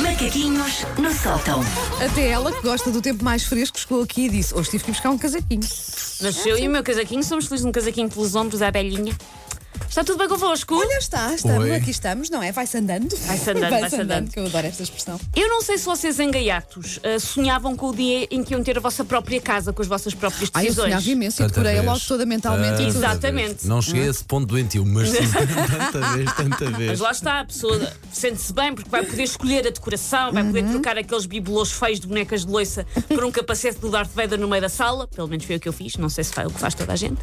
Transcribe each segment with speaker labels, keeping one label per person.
Speaker 1: Macaquinhos no sótão.
Speaker 2: Até ela, que gosta do tempo mais fresco, chegou aqui e disse: Hoje tive que buscar um casaquinho.
Speaker 3: Mas eu e o meu casaquinho somos felizes um casaquinho pelos ombros à velhinha. Está tudo bem convosco?
Speaker 2: Olha, está, estamos,
Speaker 4: Oi.
Speaker 2: aqui estamos, não é? Vai-se andando.
Speaker 3: Vai-se andando, vai-se andando.
Speaker 2: que eu adoro esta expressão.
Speaker 3: Eu não sei se vocês em gaiatos ah, sonhavam com o dia em que iam ter a vossa própria casa com as vossas próprias
Speaker 2: Ai, eu
Speaker 3: decisões.
Speaker 2: sonhava imenso e decorei logo toda mentalmente e tudo.
Speaker 3: Exato. Exatamente.
Speaker 4: Não cheguei a esse ponto doentio, mas sim, tanta vez, tanta
Speaker 3: Mas
Speaker 4: vez.
Speaker 3: lá está, a pessoa sente-se bem porque vai poder escolher a decoração, vai
Speaker 2: Uhum.
Speaker 3: poder trocar aqueles bibelôs feios de bonecas de loiça por um capacete do Darth Vader no meio da sala, pelo menos foi o que eu fiz, não sei se foi o que faz toda a gente.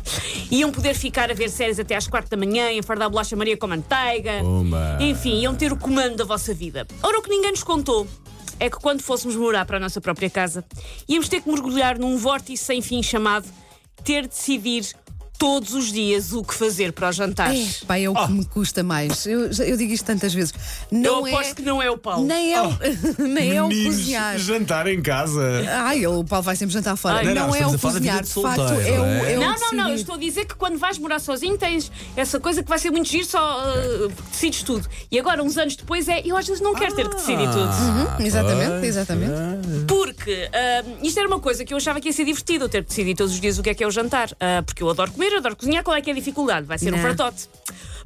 Speaker 3: Iam poder ficar a ver séries até às quatro da manhã, enfardar bolacha Maria com manteiga.
Speaker 4: Pumba.
Speaker 3: Enfim, iam ter o comando da vossa vida. Ora, o que ninguém nos contou é que quando fôssemos morar para a nossa própria casa, íamos ter que mergulhar num vórtice sem fim chamado ter de decidir todos os dias o que fazer para os jantares.
Speaker 2: É, pá, é o que me custa mais. Eu, eu digo isto tantas vezes. Não
Speaker 3: Eu aposto
Speaker 2: é,
Speaker 3: que não é o Paulo.
Speaker 2: Nem é, o, nem é o
Speaker 4: Meninos,
Speaker 2: cozinhar.
Speaker 4: jantar em casa.
Speaker 2: Ai, o Paulo vai sempre jantar fora.
Speaker 3: Ai,
Speaker 2: não,
Speaker 4: não,
Speaker 2: é
Speaker 4: estamos
Speaker 2: o cozinhar,
Speaker 4: de
Speaker 2: de facto, é o,
Speaker 4: não é?
Speaker 2: é o
Speaker 3: Não, não, não, eu estou a dizer que quando vais morar sozinho tens essa coisa que vai ser muito giro, só uh, decides tudo. E agora, uns anos depois, é eu às vezes não quero ter que decidir tudo.
Speaker 2: Uhum, exatamente,
Speaker 4: pois,
Speaker 2: exatamente.
Speaker 3: Porque uh, isto era uma coisa que eu achava que ia ser divertido, eu ter que decidir todos os dias o que é que é o jantar. Uh, porque eu adoro comer, eu adoro cozinhar, qual é que é a dificuldade? Vai ser um
Speaker 2: Não.
Speaker 3: fartote.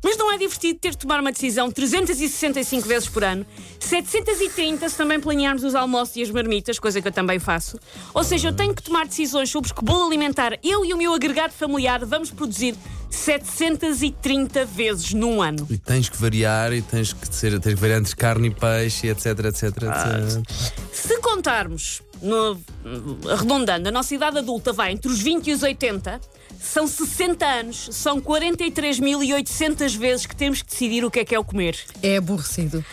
Speaker 3: Mas não é divertido ter de tomar uma decisão 365 vezes por ano, 730 se também planearmos os almoços e as marmitas, coisa que eu também faço. Ou seja, eu tenho que tomar decisões sobre que bolo alimentar eu e o meu agregado familiar vamos produzir 730 vezes num ano.
Speaker 4: E tens que variar e tens que, ser, tens que variar entre carne e peixe, etc, etc, etc.
Speaker 3: Se contarmos, no- arredondando, a nossa idade adulta vai entre os 20 e os 80, são 60 anos, são 43.800 vezes que temos que decidir o que é que é o comer.
Speaker 2: É aborrecido.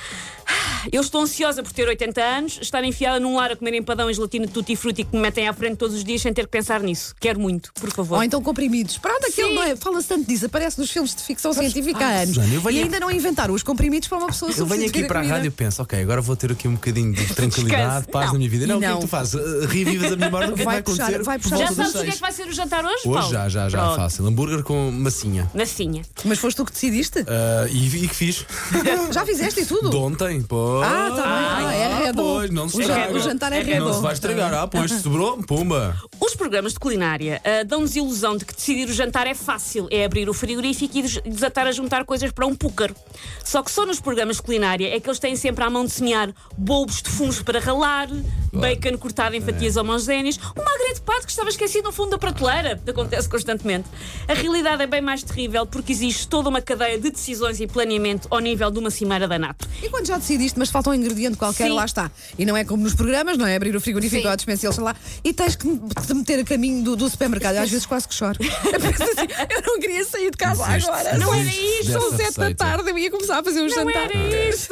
Speaker 3: Eu estou ansiosa por ter 80 anos, estar enfiada num lar a comer empadão e gelatina de tutti frutti que me metem à frente todos os dias sem ter que pensar nisso. Quero muito, por favor.
Speaker 2: Ou então comprimidos. Pronto, aquilo
Speaker 3: Sim.
Speaker 2: não é. Fala-se tanto disso, aparece nos filmes de ficção científica há
Speaker 4: ah,
Speaker 2: anos.
Speaker 4: Eu venho
Speaker 2: E ainda não inventaram os comprimidos para uma pessoa
Speaker 4: Eu venho aqui para a
Speaker 2: comida.
Speaker 4: rádio e penso, ok, agora vou ter aqui um bocadinho de tranquilidade, paz
Speaker 3: Não.
Speaker 4: na minha vida. Não, o que é
Speaker 2: Não.
Speaker 4: que tu fazes? Uh, Revives a memória do que é que
Speaker 2: Vai
Speaker 4: vai
Speaker 2: puxar-
Speaker 4: acontecer.
Speaker 2: vai puxar
Speaker 3: Já sabes o que é que vai ser o jantar hoje,
Speaker 4: Hoje
Speaker 3: Paulo?
Speaker 4: já, já, já,
Speaker 3: Pronto.
Speaker 4: fácil. Hambúrguer com massinha.
Speaker 3: Massinha.
Speaker 2: Mas foste tu que decidiste?
Speaker 4: Uh, e, e que fiz?
Speaker 2: Já fizeste e tudo?
Speaker 4: De ontem, pô.
Speaker 2: Ah, tá bem. Ah, é redondo.
Speaker 4: Pois, não se
Speaker 2: O jan-
Speaker 4: estraga.
Speaker 2: o jantar é
Speaker 4: Não se
Speaker 2: redondo.
Speaker 4: vai estragar. Ah, pois, se sobrou, pumba.
Speaker 3: Os programas de culinária ah, dão-nos ilusão de que decidir o jantar é fácil, é abrir o frigorífico e des- desatar a juntar coisas para um púcaro. Só que só nos programas de culinária é que eles têm sempre à mão de semear bulbos de fungos para ralar, bacon cortado em fatias homogéneas, um magre de pato que estava esquecido no fundo da prateleira. Acontece constantemente. A realidade é bem mais terrível porque existe toda uma cadeia de decisões e planeamento ao nível de uma cimeira da NATO.
Speaker 2: E quando já decidiste, mas falta um ingrediente qualquer,
Speaker 3: Sim.
Speaker 2: lá está. E não é como nos programas, não é? Abrir o frigorífico
Speaker 3: Sim.
Speaker 2: ou a dispensa e eles lá. E tens que te meter a caminho do, do supermercado. Às vezes quase que choro. Eu assim, eu não queria sair de casa
Speaker 4: Desiste,
Speaker 2: agora.
Speaker 3: Não era isto,
Speaker 2: São sete da tarde, eu ia começar a fazer um
Speaker 3: Não
Speaker 2: jantar.
Speaker 3: era isso!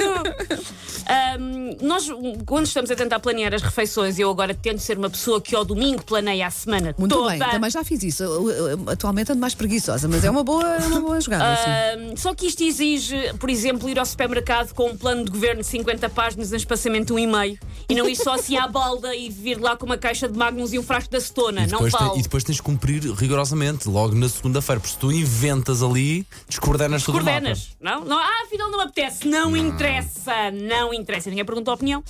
Speaker 3: Ahm, nós, quando estamos a tentar planear as refeições, eu agora tento ser uma pessoa que ao domingo planeia a semana
Speaker 2: Muito
Speaker 3: toda.
Speaker 2: bem, também já fiz isso. Eu, eu, Atualmente ando mais preguiçosa, mas é uma boa, é uma boa jogada. assim.
Speaker 3: Só que isto exige, por exemplo, ir ao supermercado com um plano de governo de 50 páginas em espaçamento de um e meio e não ir só assim à balda e vir lá com uma caixa de magnums e um frasco de acetona. Não vale.
Speaker 4: e depois tens de cumprir rigorosamente, logo na segunda-feira, porque se tu inventas ali, descoordenas todo o mapa.
Speaker 3: Coordenas. Não? não? Ah, afinal não apetece. Não, interessa. Não interessa. Ninguém perguntou a opinião.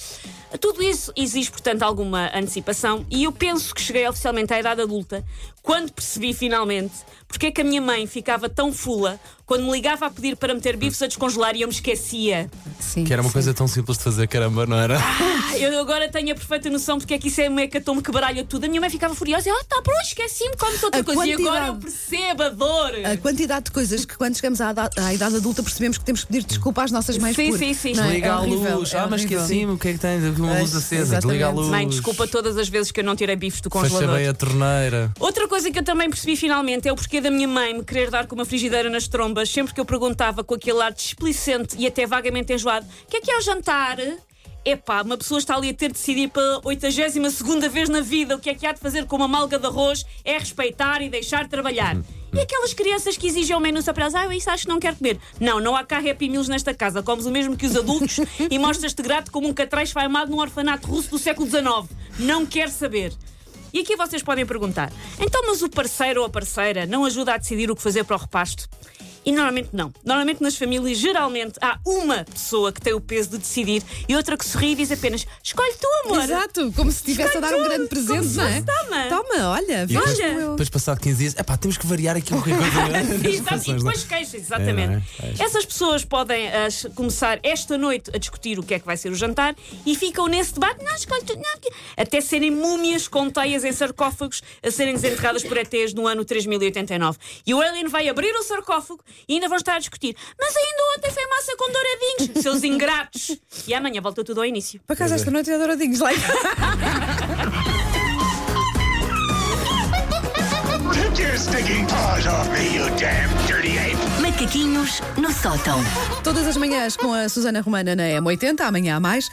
Speaker 3: Tudo isso exige, portanto, alguma antecipação. E eu penso que cheguei oficialmente à idade adulta quando percebi finalmente porque é que a minha mãe ficava tão fula quando me ligava a pedir para meter bifes a descongelar e eu me esquecia.
Speaker 2: Sim,
Speaker 4: Que era uma
Speaker 2: sim.
Speaker 4: coisa tão simples de fazer, caramba, não era?
Speaker 3: Ah, Eu agora tenho a perfeita noção porque é que isso é uma hecatombe que baralha tudo. A minha mãe ficava furiosa. Ah, tá pronto, esqueci-me, como outra
Speaker 2: A
Speaker 3: coisa. E agora
Speaker 2: quantidade-
Speaker 3: eu percebo a dor.
Speaker 2: A quantidade de coisas que quando chegamos à, da- à idade adulta percebemos que temos que pedir desculpa às nossas mães
Speaker 3: Sim,
Speaker 2: por.
Speaker 3: sim, sim.
Speaker 2: Não é?
Speaker 4: Liga
Speaker 2: É
Speaker 4: a luz.
Speaker 2: é
Speaker 4: ah, mas esqueci-me, o que é que tem? Uma luz acesa. Liga a luz.
Speaker 3: Mãe, desculpa todas as vezes que eu não tirei bifes do congelador.
Speaker 4: bem a torneira.
Speaker 3: Outra coisa que eu também percebi finalmente é o porquê da minha mãe me querer dar com uma frigideira nas trombas sempre que eu perguntava com aquele ar displicente e até vagamente enjoado: o que é que é o jantar? Epá, uma pessoa está ali a ter de decidir pela 82 vez na vida o que é que há de fazer com uma malga de arroz é respeitar e deixar trabalhar. E aquelas crianças que exigem o menu só para elas, ah, isso acho que não quero comer. Não, não há cá Happy Meals nesta casa. Comes o mesmo que os adultos e mostras-te grato como um catrai esfaimado num orfanato russo do século XIX. Não quero saber. E aqui vocês podem perguntar: então, mas o parceiro ou a parceira não ajuda a decidir o que fazer para o repasto? E normalmente não. Normalmente nas famílias, geralmente, há uma pessoa que tem o peso de decidir e outra que sorri e diz apenas: escolhe tu, amor.
Speaker 2: Exato, como se estivesse a dar um grande presente,
Speaker 3: se
Speaker 2: não é?
Speaker 3: dama.
Speaker 2: Toma, olha,
Speaker 4: E depois,
Speaker 2: como eu.
Speaker 4: depois passado 15 dias, epá, temos que variar aqui um bocadinho
Speaker 3: Exato, e
Speaker 4: não é?
Speaker 3: depois queixas, exatamente.
Speaker 4: É, é? É.
Speaker 3: Essas pessoas podem ah, começar esta noite a discutir o que é que vai ser o jantar e ficam nesse debate, não, escolhe tu, não, que-" até serem múmias com teias em sarcófagos a serem desenterradas por ETs no ano 3089. E o alien vai abrir o sarcófago e ainda vão estar a discutir. Mas ainda ontem foi massa com douradinhos, seus ingratos. E amanhã volta tudo ao início.
Speaker 2: Por acaso esta noite é douradinhos lá.
Speaker 5: Take your stinking paws off me, you damn dirty ape!
Speaker 1: Macaquinhos no sótão.
Speaker 2: Todas as manhãs com a Susana Romana na M80, amanhã há mais.